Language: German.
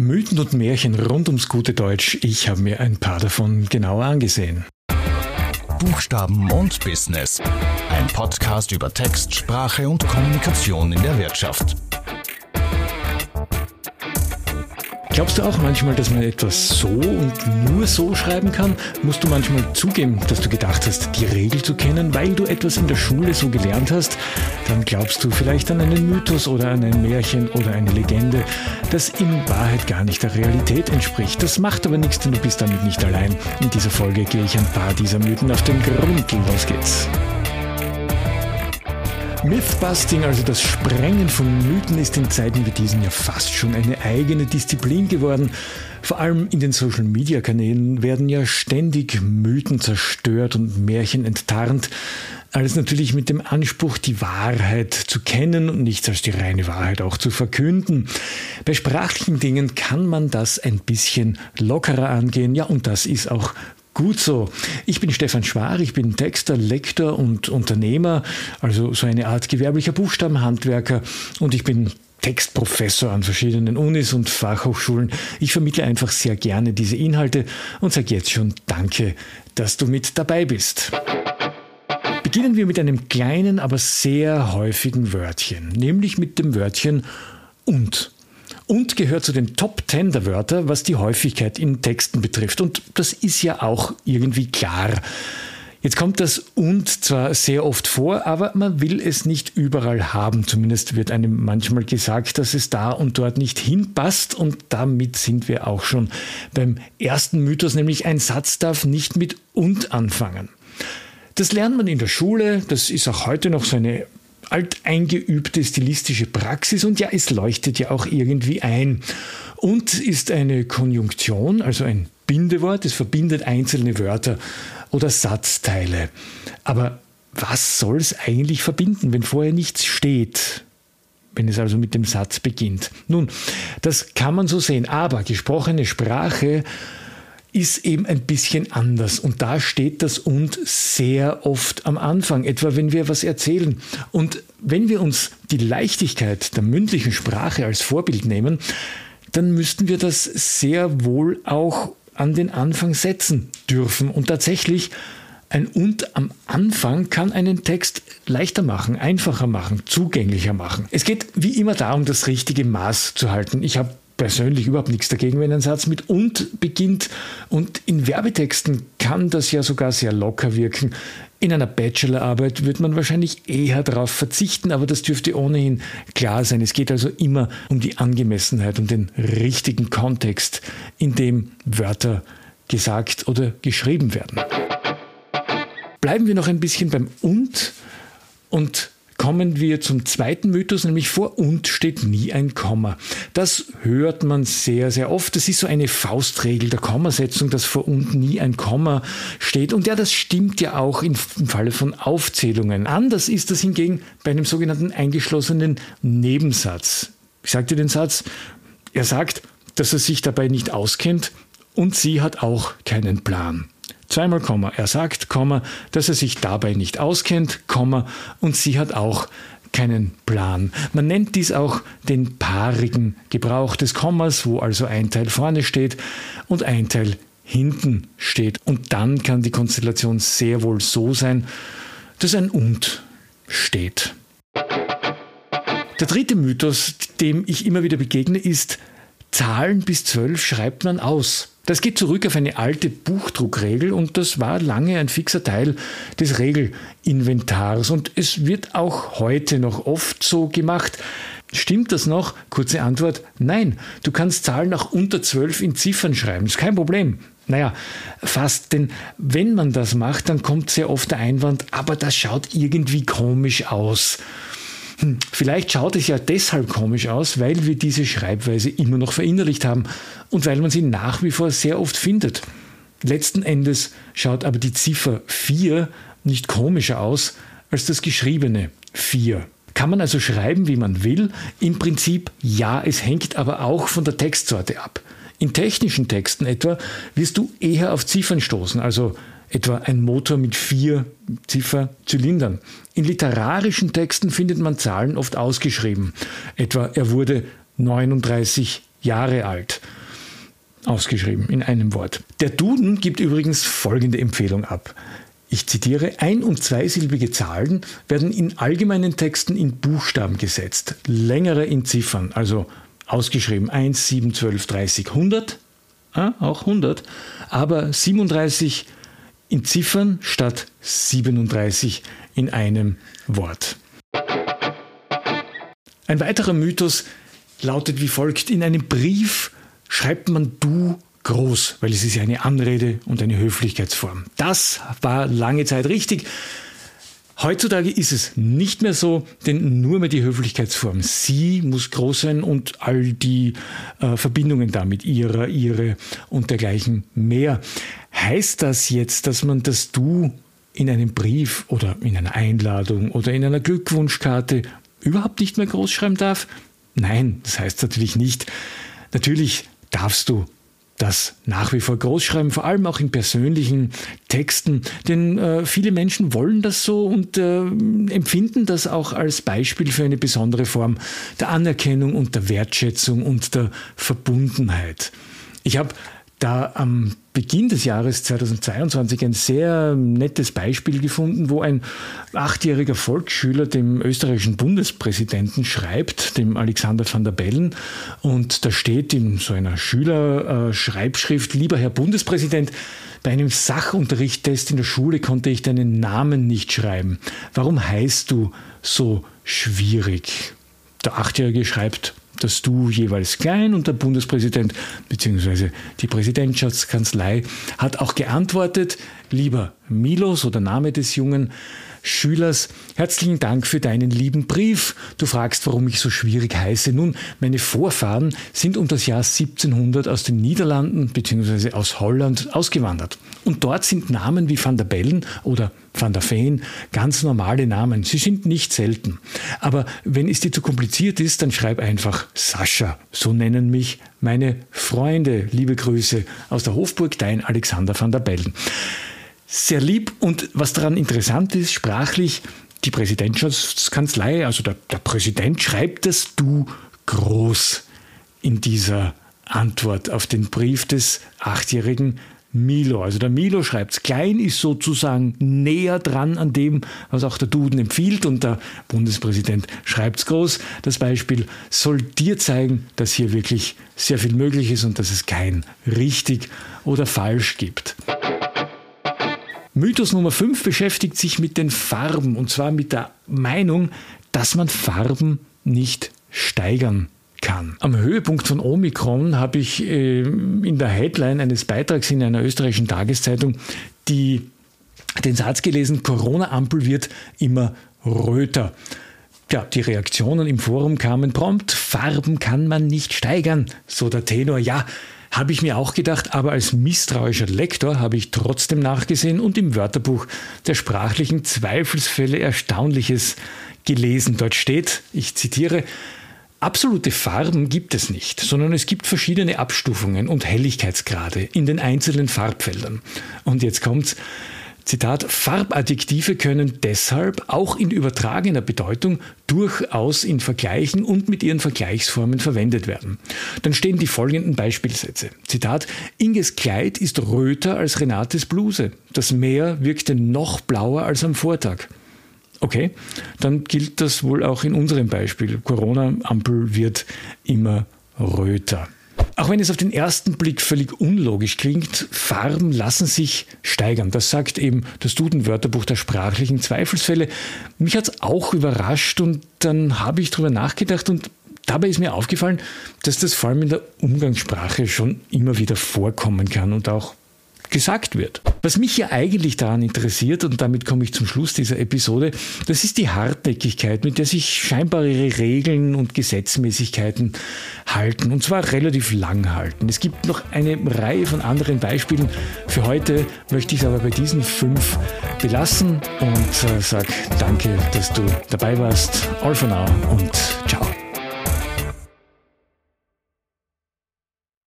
Mythen und Märchen rund ums gute Deutsch. Ich habe mir ein paar davon genauer angesehen. Buchstaben und Business. Ein Podcast über Text, Sprache und Kommunikation in der Wirtschaft. Glaubst du auch manchmal, dass man etwas so und nur so schreiben kann? Musst du manchmal zugeben, dass du gedacht hast, die Regel zu kennen, weil du etwas in der Schule so gelernt hast? Dann glaubst du vielleicht an einen Mythos oder an ein Märchen oder eine Legende, das in Wahrheit gar nicht der Realität entspricht. Das macht aber nichts, denn du bist damit nicht allein. In dieser Folge gehe ich ein paar dieser Mythen auf den Grund. Los geht's. Mythbusting, also das Sprengen von Mythen, ist in Zeiten wie diesen ja fast schon eine eigene Disziplin geworden. Vor allem in den Social-Media-Kanälen werden ja ständig Mythen zerstört und Märchen enttarnt. Alles natürlich mit dem Anspruch, die Wahrheit zu kennen und nichts als die reine Wahrheit auch zu verkünden. Bei sprachlichen Dingen kann man das ein bisschen lockerer angehen. Ja, und das ist auch Gut so. Ich bin Stefan Schwar, ich bin Texter, Lektor und Unternehmer, also so eine Art gewerblicher Buchstabenhandwerker und ich bin Textprofessor an verschiedenen Unis und Fachhochschulen. Ich vermittle einfach sehr gerne diese Inhalte und sage jetzt schon Danke, dass du mit dabei bist. Beginnen wir mit einem kleinen, aber sehr häufigen Wörtchen, nämlich mit dem Wörtchen und und gehört zu den Top 10 der Wörter, was die Häufigkeit in Texten betrifft. Und das ist ja auch irgendwie klar. Jetzt kommt das und zwar sehr oft vor, aber man will es nicht überall haben. Zumindest wird einem manchmal gesagt, dass es da und dort nicht hinpasst. Und damit sind wir auch schon beim ersten Mythos, nämlich ein Satz darf nicht mit und anfangen. Das lernt man in der Schule, das ist auch heute noch so eine alteingeübte stilistische Praxis und ja, es leuchtet ja auch irgendwie ein. Und ist eine Konjunktion, also ein Bindewort, es verbindet einzelne Wörter oder Satzteile. Aber was soll es eigentlich verbinden, wenn vorher nichts steht? wenn es also mit dem Satz beginnt. Nun, das kann man so sehen, aber gesprochene Sprache ist eben ein bisschen anders. Und da steht das und sehr oft am Anfang, etwa wenn wir was erzählen. Und wenn wir uns die Leichtigkeit der mündlichen Sprache als Vorbild nehmen, dann müssten wir das sehr wohl auch an den Anfang setzen dürfen. Und tatsächlich, ein und am Anfang kann einen Text leichter machen, einfacher machen, zugänglicher machen. Es geht wie immer darum, das richtige Maß zu halten. Ich habe persönlich überhaupt nichts dagegen, wenn ein Satz mit und beginnt. Und in Werbetexten kann das ja sogar sehr locker wirken. In einer Bachelorarbeit wird man wahrscheinlich eher darauf verzichten, aber das dürfte ohnehin klar sein. Es geht also immer um die Angemessenheit, um den richtigen Kontext, in dem Wörter gesagt oder geschrieben werden. Bleiben wir noch ein bisschen beim und und kommen wir zum zweiten Mythos, nämlich vor und steht nie ein Komma. Das hört man sehr, sehr oft. Das ist so eine Faustregel der Kommasetzung, dass vor und nie ein Komma steht. Und ja, das stimmt ja auch im Falle von Aufzählungen. Anders ist das hingegen bei einem sogenannten eingeschlossenen Nebensatz. Ich sagte den Satz, er sagt, dass er sich dabei nicht auskennt und sie hat auch keinen Plan. Zweimal Komma. Er sagt, Komma, dass er sich dabei nicht auskennt, Komma, und sie hat auch keinen Plan. Man nennt dies auch den paarigen Gebrauch des Kommas, wo also ein Teil vorne steht und ein Teil hinten steht. Und dann kann die Konstellation sehr wohl so sein, dass ein und steht. Der dritte Mythos, dem ich immer wieder begegne, ist, Zahlen bis zwölf schreibt man aus. Das geht zurück auf eine alte Buchdruckregel und das war lange ein fixer Teil des Regelinventars und es wird auch heute noch oft so gemacht. Stimmt das noch? Kurze Antwort, nein. Du kannst Zahlen auch unter zwölf in Ziffern schreiben, ist kein Problem. Naja, fast, denn wenn man das macht, dann kommt sehr oft der Einwand, aber das schaut irgendwie komisch aus. Hm, vielleicht schaut es ja deshalb komisch aus, weil wir diese Schreibweise immer noch verinnerlicht haben und weil man sie nach wie vor sehr oft findet. Letzten Endes schaut aber die Ziffer 4 nicht komischer aus als das geschriebene 4. Kann man also schreiben, wie man will? Im Prinzip ja, es hängt aber auch von der Textsorte ab. In technischen Texten etwa wirst du eher auf Ziffern stoßen, also etwa ein Motor mit vier Zifferzylindern. In literarischen Texten findet man Zahlen oft ausgeschrieben, etwa er wurde 39 Jahre alt. ausgeschrieben in einem Wort. Der Duden gibt übrigens folgende Empfehlung ab. Ich zitiere, ein- und zweisilbige Zahlen werden in allgemeinen Texten in Buchstaben gesetzt, längere in Ziffern, also ausgeschrieben 1, 7, 12, 30, 100, ah, auch 100, aber 37 in Ziffern statt 37 in einem Wort. Ein weiterer Mythos lautet wie folgt, in einem Brief schreibt man du groß, weil es ist ja eine Anrede und eine Höflichkeitsform. Das war lange Zeit richtig. Heutzutage ist es nicht mehr so, denn nur mehr die Höflichkeitsform sie muss groß sein und all die äh, Verbindungen damit, ihrer, ihre und dergleichen mehr. Heißt das jetzt, dass man das du in einem Brief oder in einer Einladung oder in einer Glückwunschkarte überhaupt nicht mehr groß schreiben darf? Nein, das heißt natürlich nicht. Natürlich darfst du das nach wie vor großschreiben, vor allem auch in persönlichen Texten, denn äh, viele Menschen wollen das so und äh, empfinden das auch als Beispiel für eine besondere Form der Anerkennung und der Wertschätzung und der Verbundenheit. Ich habe da am Beginn des Jahres 2022 ein sehr nettes Beispiel gefunden, wo ein achtjähriger Volksschüler dem österreichischen Bundespräsidenten schreibt, dem Alexander van der Bellen. Und da steht in so einer Schülerschreibschrift, lieber Herr Bundespräsident, bei einem Sachunterrichttest in der Schule konnte ich deinen Namen nicht schreiben. Warum heißt du so schwierig? Der Achtjährige schreibt, das Du jeweils klein und der Bundespräsident bzw. die Präsidentschaftskanzlei hat auch geantwortet, lieber Milos oder Name des Jungen, Schülers, herzlichen Dank für deinen lieben Brief. Du fragst, warum ich so schwierig heiße. Nun, meine Vorfahren sind um das Jahr 1700 aus den Niederlanden bzw. aus Holland ausgewandert. Und dort sind Namen wie Van der Bellen oder Van der Veen ganz normale Namen. Sie sind nicht selten. Aber wenn es dir zu kompliziert ist, dann schreib einfach Sascha. So nennen mich meine Freunde. Liebe Grüße aus der Hofburg, dein Alexander van der Bellen sehr lieb und was daran interessant ist, sprachlich, die Präsidentschaftskanzlei, also der, der Präsident schreibt das Du groß in dieser Antwort auf den Brief des achtjährigen Milo. Also der Milo schreibt klein, ist sozusagen näher dran an dem, was auch der Duden empfiehlt und der Bundespräsident schreibt es groß. Das Beispiel soll dir zeigen, dass hier wirklich sehr viel möglich ist und dass es kein richtig oder falsch gibt. Mythos Nummer 5 beschäftigt sich mit den Farben und zwar mit der Meinung, dass man Farben nicht steigern kann. Am Höhepunkt von Omikron habe ich äh, in der Headline eines Beitrags in einer österreichischen Tageszeitung die, den Satz gelesen, Corona-Ampel wird immer röter. Ja, die Reaktionen im Forum kamen prompt, Farben kann man nicht steigern, so der Tenor. Ja, habe ich mir auch gedacht, aber als misstrauischer Lektor habe ich trotzdem nachgesehen und im Wörterbuch der sprachlichen Zweifelsfälle Erstaunliches gelesen. Dort steht, ich zitiere, Absolute Farben gibt es nicht, sondern es gibt verschiedene Abstufungen und Helligkeitsgrade in den einzelnen Farbfeldern. Und jetzt kommt's. Zitat, Farbadjektive können deshalb auch in übertragener Bedeutung durchaus in Vergleichen und mit ihren Vergleichsformen verwendet werden. Dann stehen die folgenden Beispielsätze. Zitat, Inges Kleid ist röter als Renates Bluse. Das Meer wirkte noch blauer als am Vortag. Okay, dann gilt das wohl auch in unserem Beispiel. Corona-Ampel wird immer röter. Auch wenn es auf den ersten Blick völlig unlogisch klingt, Farben lassen sich steigern. Das sagt eben das Duden-Wörterbuch der sprachlichen Zweifelsfälle. Mich hat es auch überrascht und dann habe ich darüber nachgedacht und dabei ist mir aufgefallen, dass das vor allem in der Umgangssprache schon immer wieder vorkommen kann und auch gesagt wird. Was mich ja eigentlich daran interessiert, und damit komme ich zum Schluss dieser Episode, das ist die Hartnäckigkeit, mit der sich scheinbar ihre Regeln und Gesetzmäßigkeiten halten, und zwar relativ lang halten. Es gibt noch eine Reihe von anderen Beispielen. Für heute möchte ich es aber bei diesen fünf belassen und äh, sage danke, dass du dabei warst. All for now und ciao.